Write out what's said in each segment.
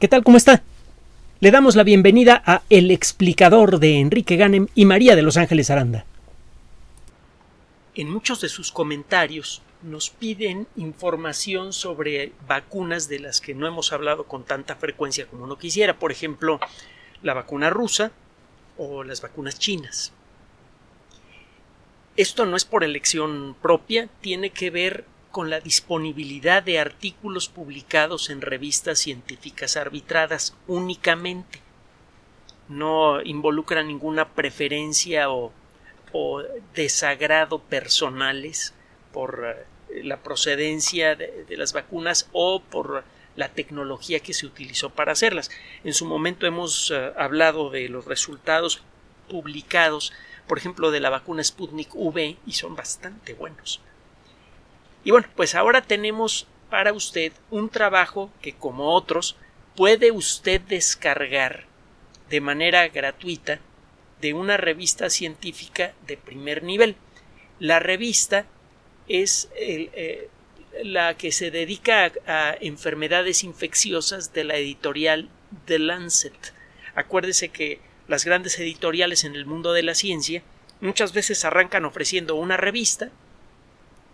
¿Qué tal? ¿Cómo está? Le damos la bienvenida a El explicador de Enrique Ganem y María de Los Ángeles Aranda. En muchos de sus comentarios nos piden información sobre vacunas de las que no hemos hablado con tanta frecuencia como uno quisiera, por ejemplo, la vacuna rusa o las vacunas chinas. Esto no es por elección propia, tiene que ver con la disponibilidad de artículos publicados en revistas científicas arbitradas únicamente. No involucra ninguna preferencia o, desagrado personales por eh, la procedencia de, las vacunas o por la tecnología que se utilizó para hacerlas. En su momento hemos eh, hablado de los resultados publicados, por ejemplo, de la vacuna Sputnik V y son bastante buenos. Y bueno, pues ahora tenemos para usted un trabajo que como otros puede usted descargar de manera gratuita de una revista científica de primer nivel. La revista es eh, la que se dedica a, a, enfermedades infecciosas de la editorial The Lancet. Acuérdese que las grandes editoriales en el mundo de la ciencia muchas veces arrancan ofreciendo una revista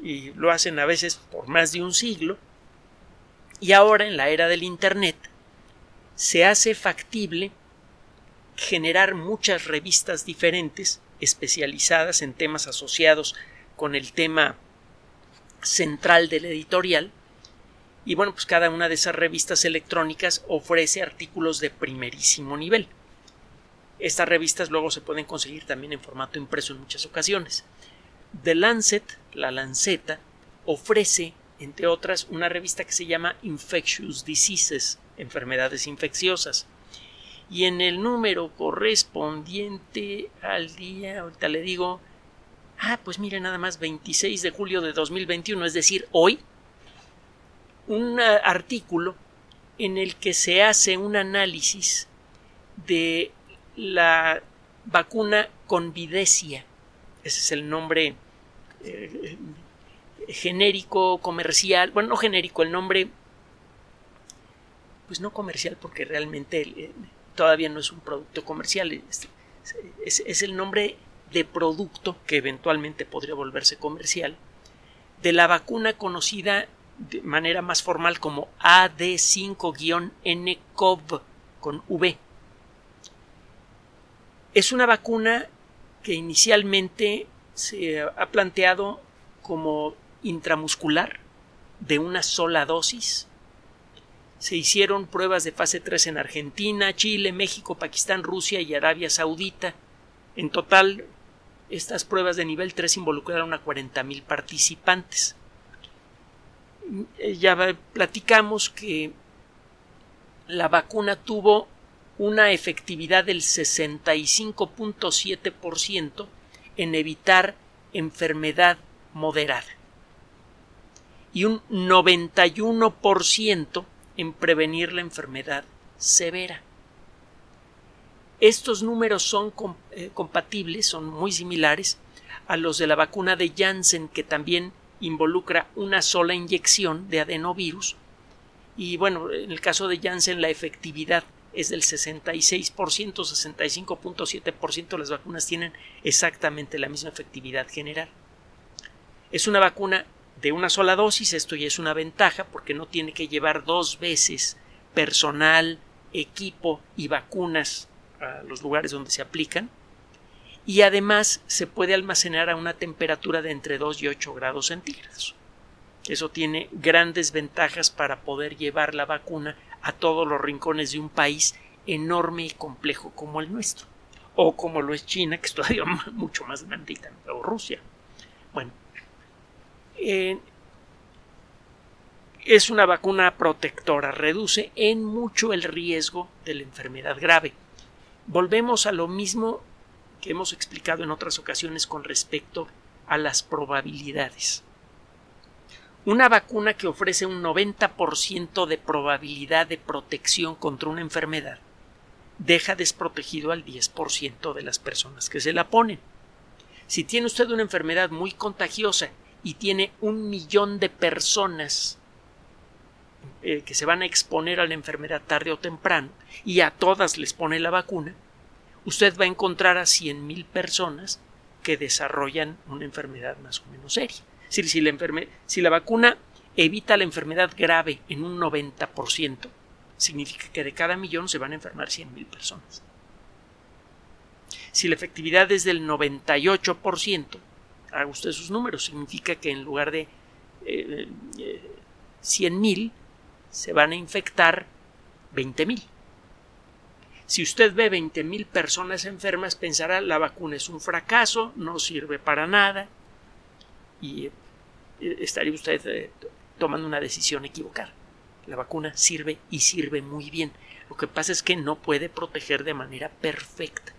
y lo hacen a veces por más de un siglo, y ahora en la era del Internet se hace factible generar muchas revistas diferentes especializadas en temas asociados con el tema central del editorial. Y bueno pues cada una de esas revistas electrónicas ofrece artículos de primerísimo nivel. Estas revistas luego se pueden conseguir también en formato impreso en muchas ocasiones The Lancet, la Lanceta, ofrece, entre otras, una revista que se llama Infectious Diseases, enfermedades infecciosas. Y en el número correspondiente al día, ahorita le digo, ah, pues mire nada más, 26 de julio de 2021, es decir, hoy, un artículo en el que se hace un análisis de la vacuna Convidecia ese es el nombre eh, genérico, comercial, bueno, no genérico, el nombre, pues no comercial porque realmente eh, todavía no es un producto comercial, es, es, el nombre de producto que eventualmente podría volverse comercial de la vacuna conocida de manera más formal como AD5-NCOV con V. Es una vacuna que inicialmente se ha planteado como intramuscular de una sola dosis. Se hicieron pruebas de fase 3 en Argentina, Chile, México, Pakistán, Rusia y Arabia Saudita. En total, estas pruebas de nivel 3 involucraron a 40.000 participantes. Ya platicamos que la vacuna tuvo una efectividad del 65.7% en evitar enfermedad moderada y un 91% en prevenir la enfermedad severa. Estos números son eh, compatibles, son muy similares a los de la vacuna de Janssen que también involucra una sola inyección de adenovirus y bueno, en el caso de Janssen la efectividad es del 66%, 65.7% de las vacunas tienen exactamente la misma efectividad general. Es una vacuna de una sola dosis, esto ya es una ventaja porque no tiene que llevar dos veces personal, equipo y vacunas a los lugares donde se aplican y además se puede almacenar a una temperatura de entre 2 y 8 grados centígrados. Eso tiene grandes ventajas para poder llevar la vacuna a todos los rincones de un país enorme y complejo como el nuestro. O como lo es China, que es todavía mucho más grandita, o Rusia. Bueno, es una vacuna protectora, reduce en mucho el riesgo de la enfermedad grave. Volvemos a lo mismo que hemos explicado en otras ocasiones con respecto a las probabilidades. Una vacuna que ofrece un 90% de probabilidad de protección contra una enfermedad deja desprotegido al 10% de las personas que se la ponen. Si tiene usted una enfermedad muy contagiosa y tiene un millón de personas eh, que se van a exponer a la enfermedad tarde o temprano y a todas les pone la vacuna, usted va a encontrar a 100.000 personas que desarrollan una enfermedad más o menos seria. Decir, si la, si la vacuna evita la enfermedad grave en un 90%, significa que de cada millón se van a enfermar 100.000 personas. Si la efectividad es del 98%, haga usted sus números, significa que en lugar de eh, 100.000 eh, se van a infectar 20.000. Si usted ve 20.000 personas enfermas, pensará la vacuna es un fracaso, no sirve para nada y estaría usted eh, tomando una decisión equivocada. La vacuna sirve y sirve muy bien. Lo que pasa es que no puede proteger de manera perfecta.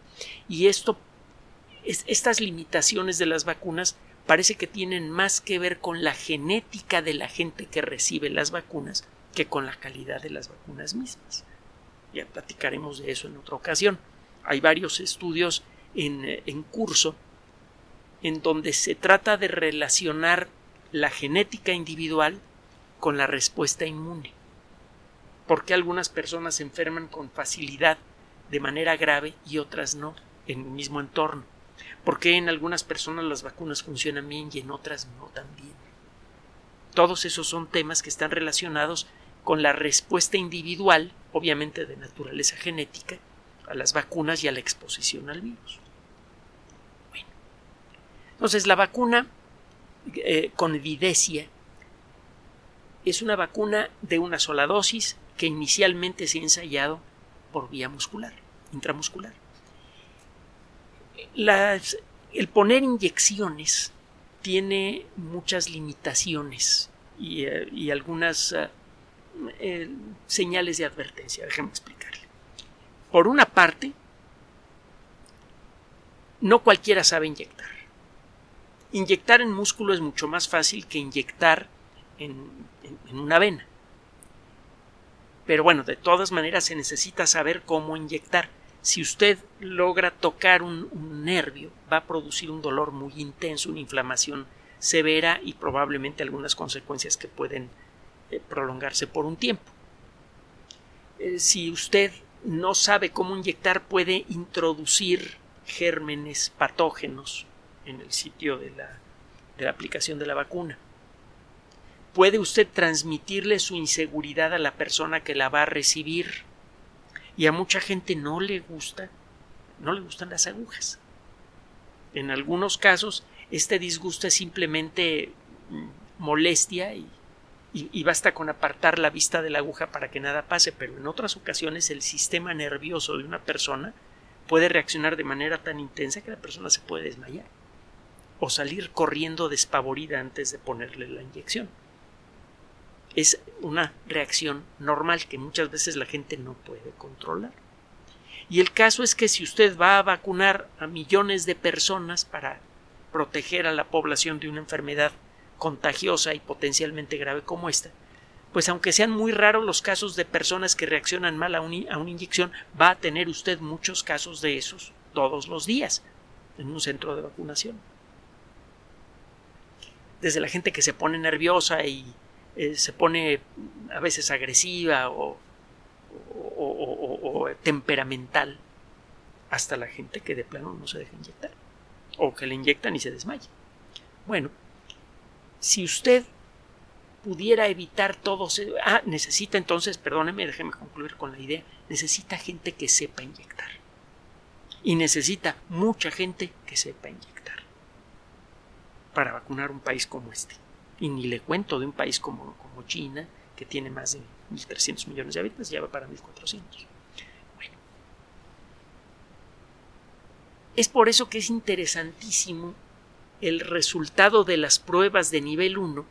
Y esto, estas limitaciones de las vacunas parece que tienen más que ver con la genética de la gente que recibe las vacunas que con la calidad de las vacunas mismas. Ya platicaremos de eso en otra ocasión. Hay varios estudios en, en curso en donde se trata de relacionar la genética individual con la respuesta inmune. ¿Por qué algunas personas se enferman con facilidad de manera grave y otras no en el mismo entorno? ¿Por qué en algunas personas las vacunas funcionan bien y en otras no tan bien? Todos esos son temas que están relacionados con la respuesta individual, obviamente de naturaleza genética, a las vacunas y a la exposición al virus. Bueno. Entonces la vacuna eh, es una vacuna de una sola dosis que inicialmente se ha ensayado por vía muscular, intramuscular. el poner inyecciones tiene muchas limitaciones y, eh, algunas eh, señales de advertencia. Déjeme explicarle. Por una parte, no cualquiera sabe inyectar. Inyectar en músculo es mucho más fácil que inyectar en, una vena. Pero bueno, de todas maneras se necesita saber cómo inyectar. Si usted logra tocar un, nervio, va a producir un dolor muy intenso, una inflamación severa y probablemente algunas consecuencias que pueden eh, prolongarse por un tiempo. Eh, si usted no sabe cómo inyectar, puede introducir gérmenes patógenos en el sitio de la, de la aplicación de la vacuna. Puede usted transmitirle su inseguridad a la persona que la va a recibir. Y a mucha gente no le gusta, no le gustan las agujas. En algunos casos, este disgusto es simplemente mm, molestia y, y, basta con apartar la vista de la aguja para que nada pase, pero en otras ocasiones el sistema nervioso de una persona puede reaccionar de manera tan intensa que la persona se puede desmayar o salir corriendo despavorida antes de ponerle la inyección. Es una reacción normal que muchas veces la gente no puede controlar. Y el caso es que si usted va a vacunar a millones de personas para proteger a la población de una enfermedad contagiosa y potencialmente grave como esta, pues aunque sean muy raros los casos de personas que reaccionan mal a, a, una inyección, va a tener usted muchos casos de esos todos los días en un centro de vacunación desde la gente que se pone nerviosa y eh, se pone a veces agresiva o, temperamental, hasta la gente que de plano no se deja inyectar o que le inyectan y se desmaya. Bueno, si usted pudiera evitar todo, ah, necesita entonces, perdóneme, déjeme concluir con la idea, necesita gente que sepa inyectar. Y necesita mucha gente que sepa inyectar para vacunar un país como este. Y ni le cuento de un país como, China, que tiene más de 1.300 millones de habitantes, ya va para 1.400. Bueno. Es por eso que es interesantísimo el resultado de las pruebas de nivel 1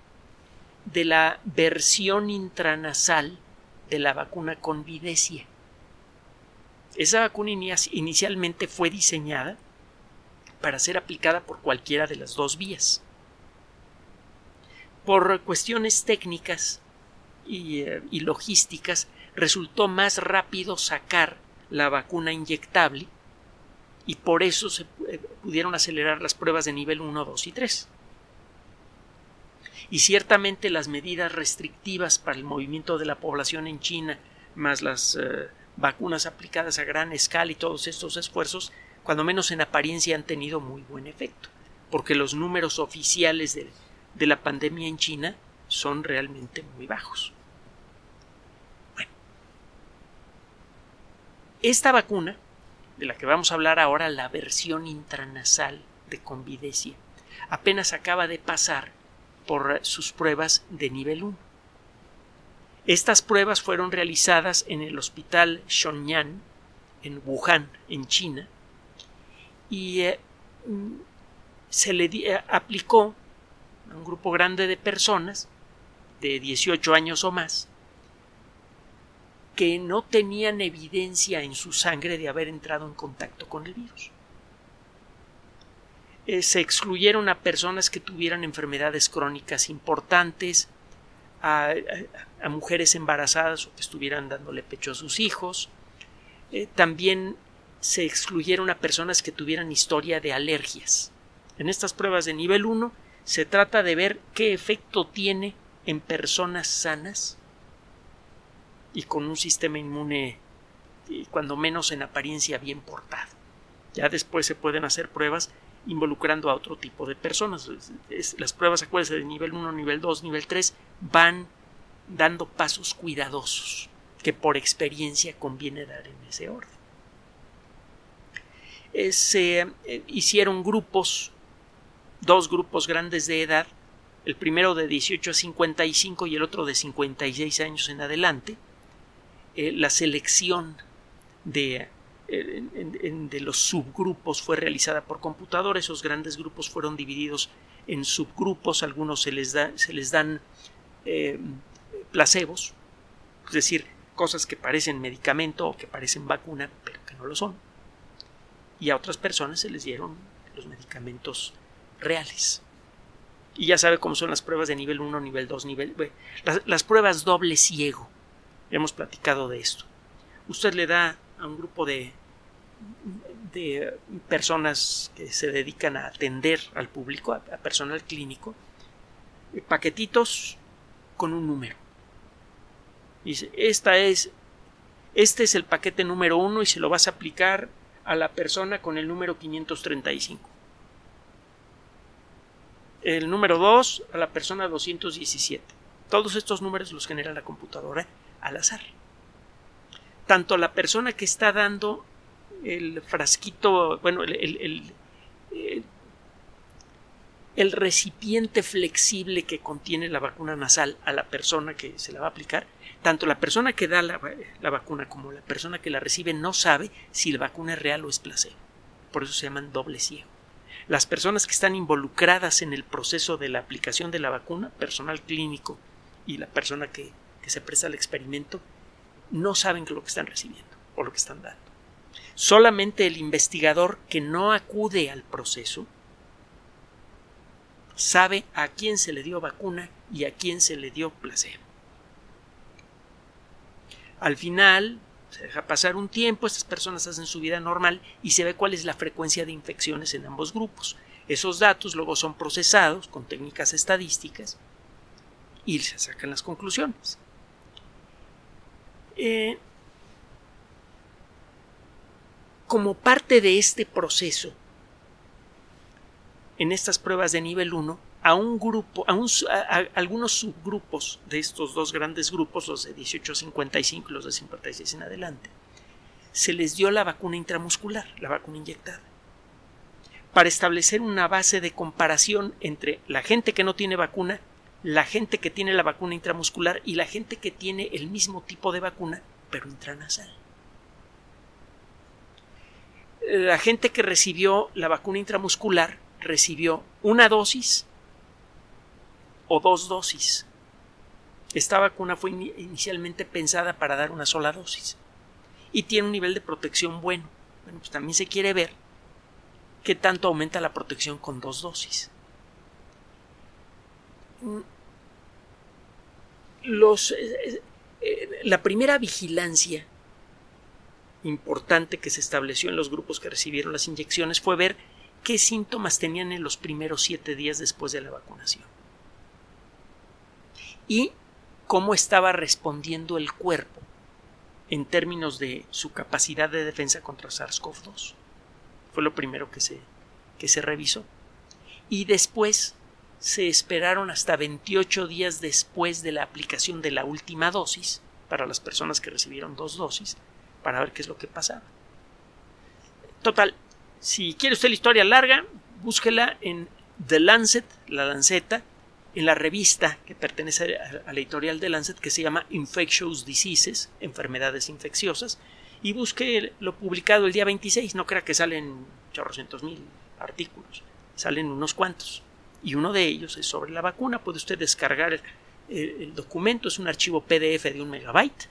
de la versión intranasal de la vacuna con videcia. Esa vacuna inicialmente fue diseñada para ser aplicada por cualquiera de las dos vías. Por cuestiones técnicas eh, y, logísticas, resultó más rápido sacar la vacuna inyectable y por eso se eh, pudieron acelerar las pruebas de nivel 1, 2 y 3. Y ciertamente las medidas restrictivas para el movimiento de la población en China, más las eh, vacunas aplicadas a gran escala y todos estos esfuerzos, cuando menos en apariencia han tenido muy buen efecto, porque los números oficiales de, de la pandemia en China son realmente muy bajos. Esta vacuna, de la que vamos a hablar ahora, la versión intranasal de Convidecia, apenas acaba de pasar por sus pruebas de nivel 1. Estas pruebas fueron realizadas en el hospital Shonyan, en Wuhan, en China, y eh, se le eh, aplicó a un grupo grande de personas de 18 años o más que no tenían evidencia en su sangre de haber entrado en contacto con el virus. Eh, se excluyeron a personas que tuvieran enfermedades crónicas importantes, a, mujeres embarazadas o que estuvieran dándole pecho a sus hijos. Eh, también se excluyeron a personas que tuvieran historia de alergias. En estas pruebas de nivel 1 se trata de ver qué efecto tiene en personas sanas y con un sistema inmune cuando menos en apariencia bien portado. Ya después se pueden hacer pruebas involucrando a otro tipo de personas. las pruebas, acuérdense, de nivel 1, nivel 2, nivel 3 van dando pasos cuidadosos que por experiencia conviene dar en ese orden. Eh, se eh, hicieron grupos, dos grupos grandes de edad, el primero de 18 a 55 y el otro de 56 años en adelante. Eh, la selección de, de los subgrupos fue realizada por computador. Esos grandes grupos fueron divididos en subgrupos. Algunos se les, da, se les dan placebos, es decir, cosas que parecen medicamento o que parecen vacuna, pero que no lo son y a otras personas se les dieron los medicamentos reales. Y ya sabe cómo son las pruebas de nivel 1, nivel 2, nivel... las, pruebas doble ciego. Hemos platicado de esto. Usted le da a un grupo de, de personas que se dedican a atender al público, a, personal clínico, eh, paquetitos con un número. Dice, esta es, este es el paquete número uno y se lo vas a aplicar a la persona con el número 535. El número 2 a la persona 217. Todos estos números los genera la computadora al azar. Tanto la persona que está dando el frasquito, bueno, el, el recipiente flexible que contiene la vacuna nasal a la persona que se la va a aplicar, tanto la persona que da la, vacuna como la persona que la recibe no sabe si la vacuna es real o es placebo. Por eso se llaman doble ciego. Las personas que están involucradas en el proceso de la aplicación de la vacuna, personal clínico y la persona que, se presta al experimento, no saben lo que están recibiendo o lo que están dando. Solamente el investigador que no acude al proceso sabe a quién se le dio vacuna y a quién se le dio placebo. Al final, se deja pasar un tiempo, estas personas hacen su vida normal y se ve cuál es la frecuencia de infecciones en ambos grupos. Esos datos luego son procesados con técnicas estadísticas y se sacan las conclusiones. Eh, como parte de este proceso, en estas pruebas de nivel 1 a un grupo, a, algunos subgrupos de estos dos grandes grupos, los de 18 a 55 y los de 56 en adelante, se les dio la vacuna intramuscular, la vacuna inyectada, para establecer una base de comparación entre la gente que no tiene vacuna, la gente que tiene la vacuna intramuscular y la gente que tiene el mismo tipo de vacuna, pero intranasal. La gente que recibió la vacuna intramuscular recibió una dosis o dos dosis. Esta vacuna fue inicialmente pensada para dar una sola dosis y tiene un nivel de protección bueno. Bueno, pues también se quiere ver qué tanto aumenta la protección con dos dosis. Mm, los, eh, eh, la primera vigilancia importante que se estableció en los grupos que recibieron las inyecciones fue ver qué síntomas tenían en los primeros siete días después de la vacunación. Y cómo estaba respondiendo el cuerpo en términos de su capacidad de defensa contra SARS-CoV-2. Fue lo primero que se, que se revisó. Y después se esperaron hasta 28 días después de la aplicación de la última dosis para las personas que recibieron dos dosis para ver qué es lo que pasaba. Total, si quiere usted la historia larga, búsquela en The Lancet, la Lanceta, en la revista que pertenece a la editorial de Lancet que se llama Infectious Diseases, enfermedades infecciosas, y busque lo publicado el día 26. No crea que salen chorrocientos mil artículos, salen unos cuantos. Y uno de ellos es sobre la vacuna. Puede usted descargar el, el documento, es un archivo PDF de un megabyte.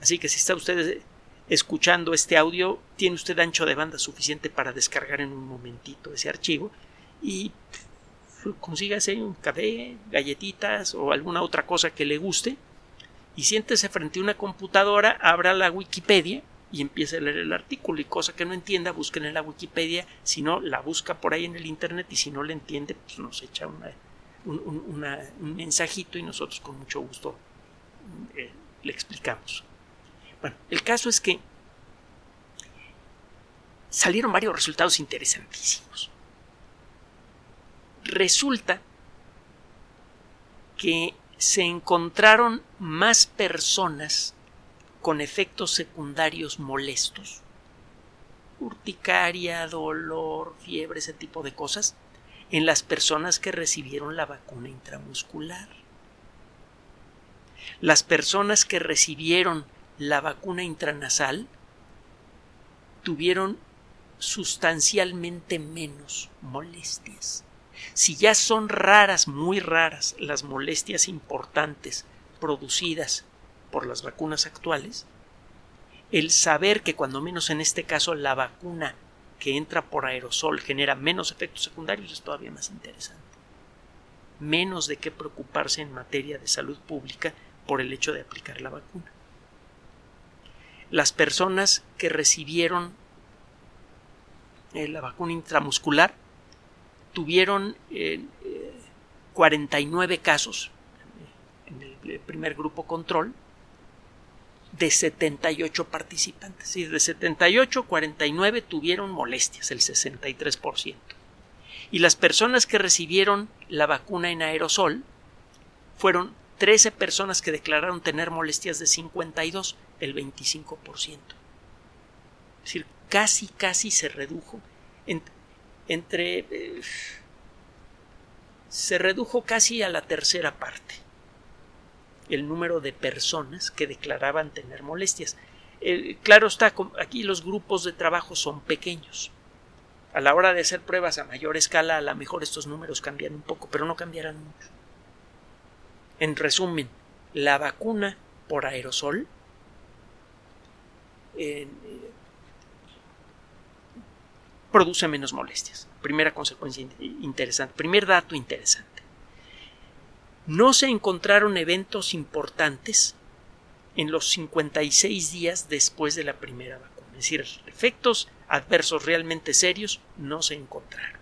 Así que si está usted escuchando este audio, tiene usted ancho de banda suficiente para descargar en un momentito ese archivo y consígase un café, galletitas o alguna otra cosa que le guste y siéntese frente a una computadora, abra la Wikipedia y empiece a leer el artículo y cosa que no entienda, busquen en la Wikipedia, si no, la busca por ahí en el Internet y si no le entiende, pues nos echa una, un, mensajito y nosotros con mucho gusto eh, le explicamos. Bueno, el caso es que salieron varios resultados interesantísimos. Resulta que se encontraron más personas con efectos secundarios molestos, urticaria, dolor, fiebre, ese tipo de cosas, en las personas que recibieron la vacuna intramuscular. Las personas que recibieron la vacuna intranasal tuvieron sustancialmente menos molestias. Si ya son raras, muy raras, las molestias importantes producidas por las vacunas actuales, el saber que cuando menos en este caso la vacuna que entra por aerosol genera menos efectos secundarios es todavía más interesante. Menos de qué preocuparse en materia de salud pública por el hecho de aplicar la vacuna. Las personas que recibieron eh, la vacuna intramuscular tuvieron 49 eh, casos en el primer grupo control de 78 participantes. Y de 78, 49 tuvieron molestias, el 63%. Y las personas que recibieron la vacuna en aerosol fueron 13 personas que declararon tener molestias de 52, el 25%. Es decir, casi, casi se redujo entre... Eh, se redujo casi a la tercera parte el número de personas que declaraban tener molestias. Eh, claro está, aquí los grupos de trabajo son pequeños. A la hora de hacer pruebas a mayor escala, a lo mejor estos números cambian un poco, pero no cambiarán mucho. En resumen, la vacuna por aerosol eh, produce menos molestias. Primera consecuencia interesante, primer dato interesante no se encontraron eventos importantes en los 56 días después de la primera vacuna. Es decir, efectos adversos realmente serios no se encontraron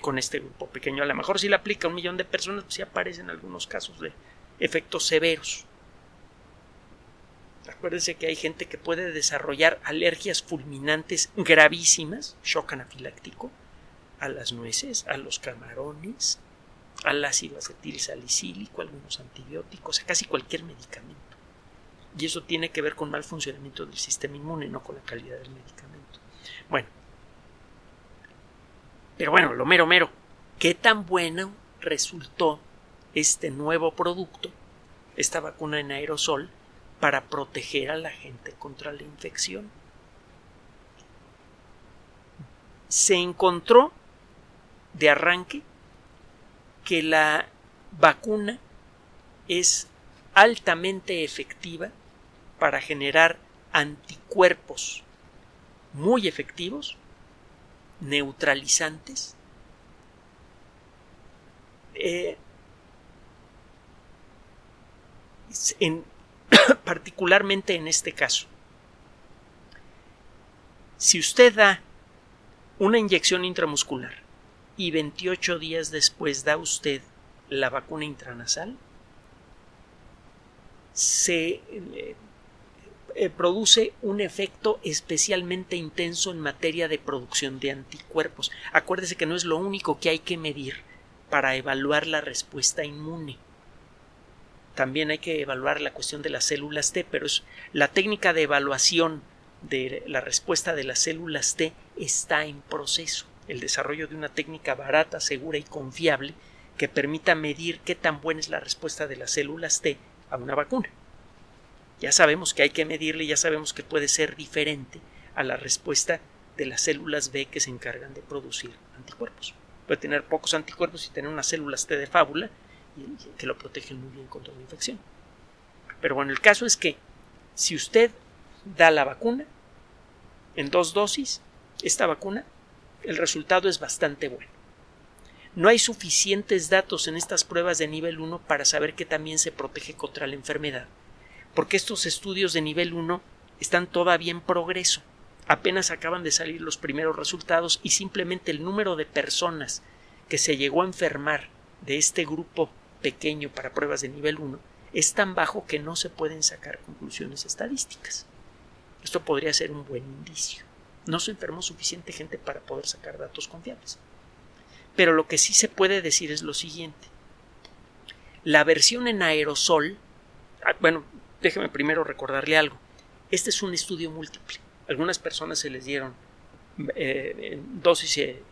con este grupo pequeño. A lo mejor si le aplica a un millón de personas, pues sí aparecen algunos casos de efectos severos. Acuérdense que hay gente que puede desarrollar alergias fulminantes gravísimas, shock anafiláctico, a las nueces, a los camarones, al ácido acetil salicílico, algunos antibióticos, a casi cualquier medicamento. Y eso tiene que ver con mal funcionamiento del sistema inmune, no con la calidad del medicamento. Bueno. Pero bueno, lo mero mero. ¿Qué tan bueno resultó este nuevo producto, esta vacuna en aerosol, para proteger a la gente contra la infección? Se encontró de arranque que la vacuna es altamente efectiva para generar anticuerpos muy efectivos, neutralizantes, eh, particularmente en este caso. Si usted da una inyección intramuscular y 28 días después da usted la vacuna intranasal, se eh, produce un efecto especialmente intenso en materia de producción de anticuerpos. Acuérdese que no es lo único que hay que medir para evaluar la respuesta inmune. También hay que evaluar la cuestión de las células T, pero es, la técnica de evaluación de la respuesta de las células T está en proceso. El desarrollo de una técnica barata, segura y confiable que permita medir qué tan buena es la respuesta de las células T a una vacuna. Ya sabemos que hay que medirle, ya sabemos que puede ser diferente a la respuesta de las células B que se encargan de producir anticuerpos. Puede tener pocos anticuerpos y tener unas células T de fábula que lo protegen muy bien contra una infección. Pero bueno, el caso es que si usted da la vacuna en dos dosis, esta vacuna, el resultado es bastante bueno. No hay suficientes datos en estas pruebas de nivel 1 para saber que también se protege contra la enfermedad porque estos estudios de nivel 1 están todavía en progreso. Apenas acaban de salir los primeros resultados y simplemente el número de personas que se llegó a enfermar de este grupo pequeño para pruebas de nivel 1 es tan bajo que no se pueden sacar conclusiones estadísticas. Esto podría ser un buen indicio. No se enfermó suficiente gente para poder sacar datos confiables. Pero lo que sí se puede decir es lo siguiente. La versión en aerosol, ah, bueno, déjeme primero recordarle algo. Este es un estudio múltiple. Algunas personas se les dieron eh, dosis eh,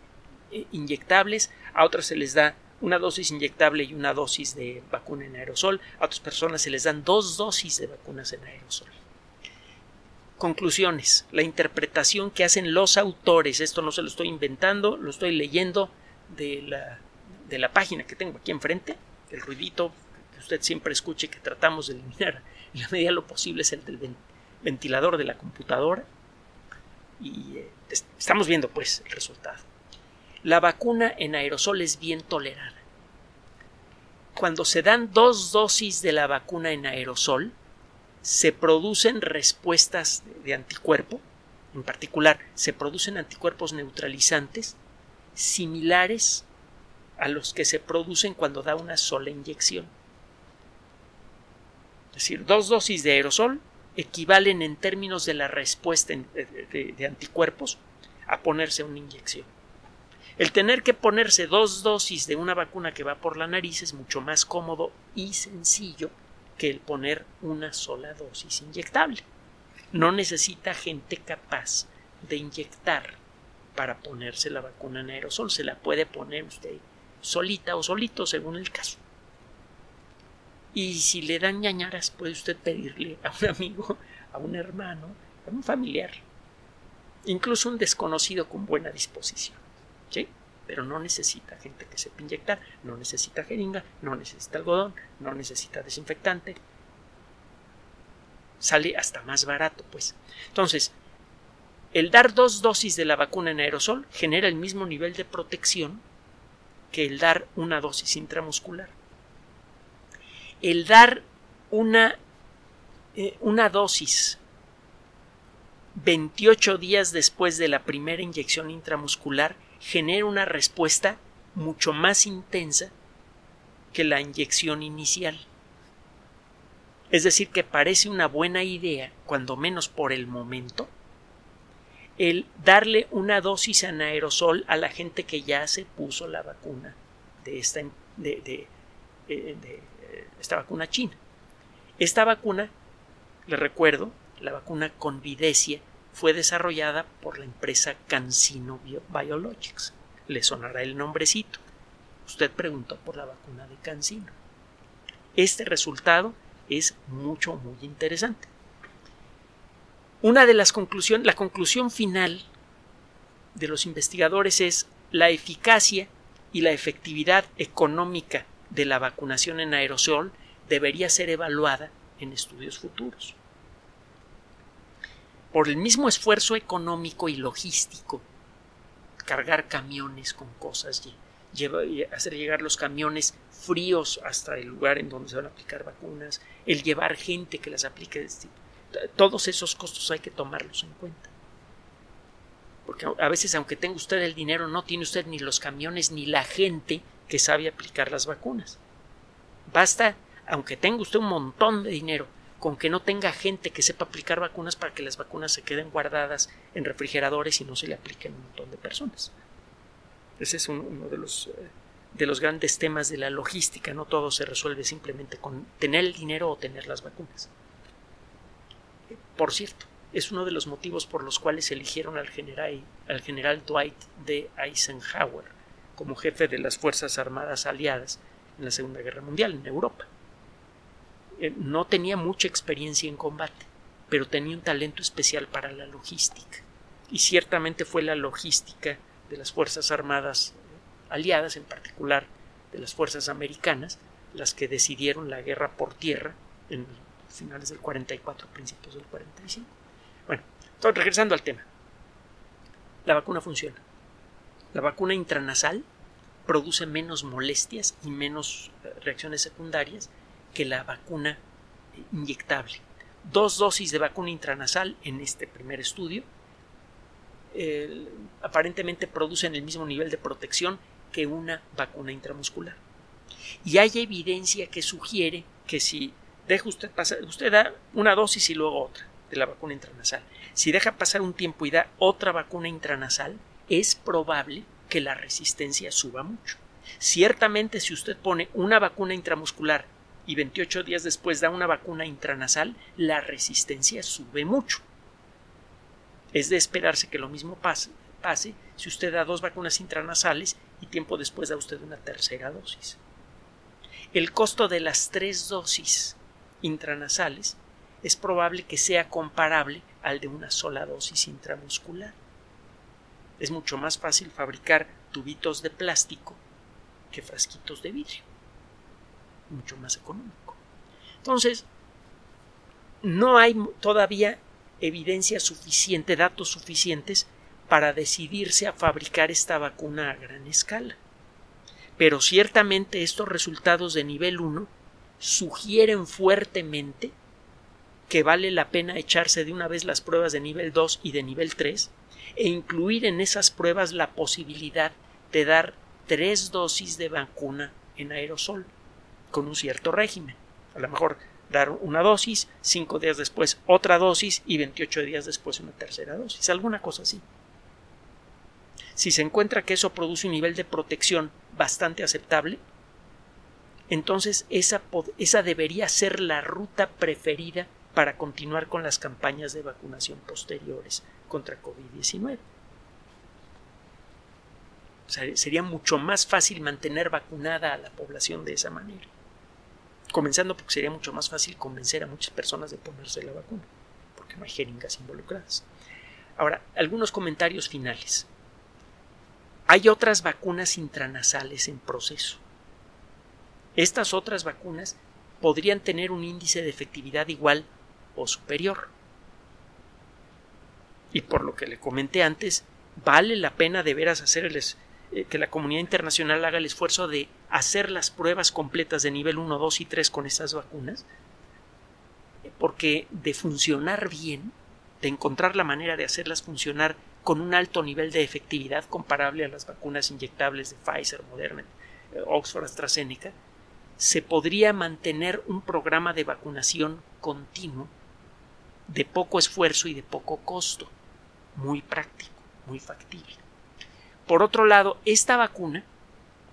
inyectables, a otras se les da una dosis inyectable y una dosis de vacuna en aerosol, a otras personas se les dan dos dosis de vacunas en aerosol. Conclusiones. La interpretación que hacen los autores, esto no se lo estoy inventando, lo estoy leyendo de la, de la página que tengo aquí enfrente, el ruidito que usted siempre escuche que tratamos de eliminar en la medida de lo posible es el del ventilador de la computadora y eh, estamos viendo pues el resultado. La vacuna en aerosol es bien tolerada. Cuando se dan dos dosis de la vacuna en aerosol, se producen respuestas de anticuerpo, en particular se producen anticuerpos neutralizantes similares a los que se producen cuando da una sola inyección. Es decir, dos dosis de aerosol equivalen en términos de la respuesta de, anticuerpos a ponerse una inyección. El tener que ponerse dos dosis de una vacuna que va por la nariz es mucho más cómodo y sencillo que el poner una sola dosis inyectable. No necesita gente capaz de inyectar para ponerse la vacuna en aerosol. Se la puede poner usted solita o solito según el caso. Y si le dan ñañaras, puede usted pedirle a un amigo, a un hermano, a un familiar, incluso un desconocido con buena disposición. Pero no necesita gente que sepa inyectar, no necesita jeringa, no necesita algodón, no necesita desinfectante. Sale hasta más barato, pues. Entonces, el dar dos dosis de la vacuna en aerosol genera el mismo nivel de protección que el dar una dosis intramuscular el dar una, eh, una dosis 28 días después de la primera inyección intramuscular genera una respuesta mucho más intensa que la inyección inicial. Es decir, que parece una buena idea, cuando menos por el momento, el darle una dosis en aerosol a la gente que ya se puso la vacuna de esta de, de, eh, de esta vacuna china. Esta vacuna, le recuerdo, la vacuna Convidecia fue desarrollada por la empresa CanSino Biologics. Le sonará el nombrecito. Usted preguntó por la vacuna de CanSino. Este resultado es mucho, muy interesante. Una de las conclusiones, la conclusión final de los investigadores es la eficacia y la efectividad económica de la vacunación en aerosol debería ser evaluada en estudios futuros. Por el mismo esfuerzo económico y logístico, cargar camiones con cosas, hacer llegar los camiones fríos hasta el lugar en donde se van a aplicar vacunas, el llevar gente que las aplique, este todos esos costos hay que tomarlos en cuenta. Porque a veces, aunque tenga usted el dinero, no tiene usted ni los camiones ni la gente que sabe aplicar las vacunas. Basta aunque tenga usted un montón de dinero, con que no tenga gente que sepa aplicar vacunas para que las vacunas se queden guardadas en refrigeradores y no se le apliquen a un montón de personas. Ese es uno de los, eh, de los grandes temas de la logística. No todo se resuelve simplemente con tener el dinero o tener las vacunas. Por cierto, es uno de los motivos por los cuales eligieron al general, al general Dwight D. Eisenhower como jefe de las Fuerzas Armadas Aliadas en la Segunda Guerra Mundial en Europa. Eh, no tenía mucha experiencia en combate, pero tenía un talento especial para la logística. Y ciertamente fue la logística de las Fuerzas Armadas eh, aliadas, en particular de las fuerzas americanas, las que decidieron la guerra por tierra en finales del 44, principios del 45. Bueno, entonces regresando al tema. La vacuna funciona. La vacuna intranasal produce menos molestias y menos eh, reacciones secundarias que la vacuna inyectable. Dos dosis de vacuna intranasal en este primer estudio aparentemente producen el mismo nivel de protección que una vacuna intramuscular. Y hay evidencia que sugiere que si deja usted pasar, usted da una dosis y luego otra de la vacuna intranasal. Si deja pasar un tiempo y da otra vacuna intranasal, es probable que la resistencia suba mucho. Ciertamente si usted pone una vacuna intramuscular y 28 días después da una vacuna intranasal, la resistencia sube mucho. Es de esperarse que lo mismo pase, pase si usted da dos vacunas intranasales y tiempo después da usted una tercera dosis. El costo de las tres dosis intranasales es probable que sea comparable al de una sola dosis intramuscular. Es mucho más fácil fabricar tubitos de plástico que frasquitos de vidrio. Mucho más económico. Entonces, no hay todavía evidencia suficiente, datos suficientes para decidirse a fabricar esta vacuna a gran escala. Pero ciertamente estos resultados de nivel 1 sugieren fuertemente que vale la pena echarse de una vez las pruebas de nivel 2 y de nivel 3 e incluir en esas pruebas la posibilidad de dar tres dosis de vacuna en aerosol con un cierto régimen. A lo mejor dar una dosis, cinco días después otra dosis y 28 días después una tercera dosis, alguna cosa así. Si se encuentra que eso produce un nivel de protección bastante aceptable, entonces esa, esa debería ser la ruta preferida para continuar con las campañas de vacunación posteriores contra COVID-19. sería mucho más fácil mantener vacunada a la población de esa manera comenzando porque sería mucho más fácil convencer a muchas personas de ponerse la vacuna, porque no hay jeringas involucradas. Ahora, algunos comentarios finales. Hay otras vacunas intranasales en proceso. Estas otras vacunas podrían tener un índice de efectividad igual o superior. Y por lo que le comenté antes, vale la pena de veras hacer el, eh, que la comunidad internacional haga el esfuerzo de hacer las pruebas completas de nivel 1, 2 y 3 con estas vacunas, porque de funcionar bien, de encontrar la manera de hacerlas funcionar con un alto nivel de efectividad comparable a las vacunas inyectables de Pfizer, Moderna, eh, Oxford, AstraZeneca, se podría mantener un programa de vacunación continuo de poco esfuerzo y de poco costo, muy práctico, muy factible. Por otro lado, esta vacuna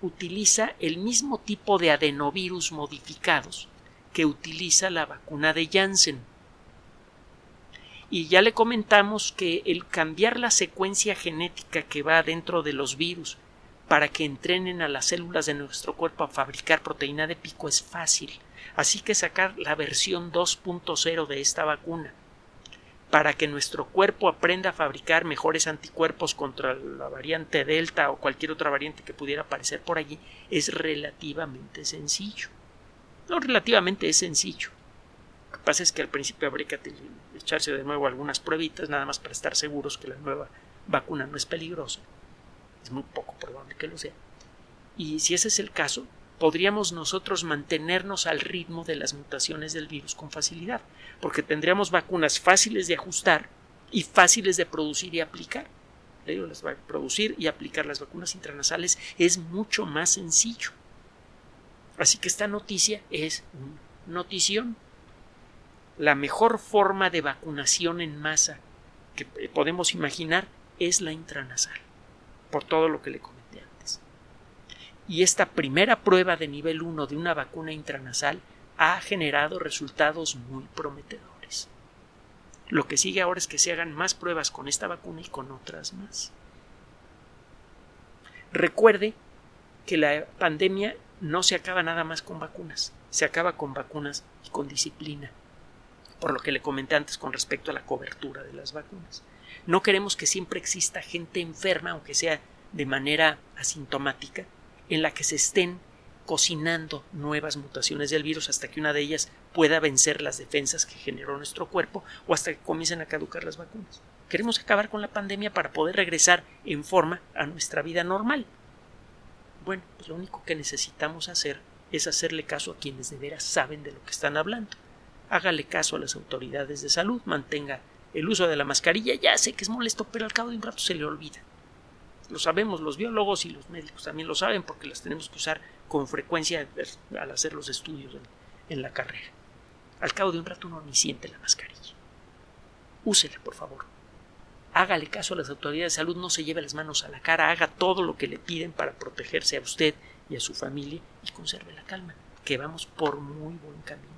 utiliza el mismo tipo de adenovirus modificados que utiliza la vacuna de Janssen. Y ya le comentamos que el cambiar la secuencia genética que va dentro de los virus para que entrenen a las células de nuestro cuerpo a fabricar proteína de pico es fácil. Así que sacar la versión 2.0 de esta vacuna para que nuestro cuerpo aprenda a fabricar mejores anticuerpos contra la variante Delta o cualquier otra variante que pudiera aparecer por allí es relativamente sencillo. No relativamente es sencillo. Lo que pasa es que al principio habría que echarse de nuevo algunas pruebitas nada más para estar seguros que la nueva vacuna no es peligrosa. Es muy poco probable que lo sea. Y si ese es el caso, podríamos nosotros mantenernos al ritmo de las mutaciones del virus con facilidad, porque tendríamos vacunas fáciles de ajustar y fáciles de producir y aplicar. Las va a producir y aplicar las vacunas intranasales es mucho más sencillo. Así que esta noticia es notición. La mejor forma de vacunación en masa que podemos imaginar es la intranasal, por todo lo que le antes. Y esta primera prueba de nivel 1 de una vacuna intranasal ha generado resultados muy prometedores. Lo que sigue ahora es que se hagan más pruebas con esta vacuna y con otras más. Recuerde que la pandemia no se acaba nada más con vacunas, se acaba con vacunas y con disciplina, por lo que le comenté antes con respecto a la cobertura de las vacunas. No queremos que siempre exista gente enferma, aunque sea de manera asintomática, en la que se estén cocinando nuevas mutaciones del virus hasta que una de ellas pueda vencer las defensas que generó nuestro cuerpo o hasta que comiencen a caducar las vacunas. Queremos acabar con la pandemia para poder regresar en forma a nuestra vida normal. Bueno, pues lo único que necesitamos hacer es hacerle caso a quienes de veras saben de lo que están hablando. Hágale caso a las autoridades de salud, mantenga el uso de la mascarilla. Ya sé que es molesto, pero al cabo de un rato se le olvida. Lo sabemos, los biólogos y los médicos también lo saben porque las tenemos que usar con frecuencia al hacer los estudios en, la carrera. Al cabo de un rato uno ni siente la mascarilla. Úsela, por favor. Hágale caso a las autoridades de salud, no se lleve las manos a la cara, haga todo lo que le piden para protegerse a usted y a su familia y conserve la calma, que vamos por muy buen camino.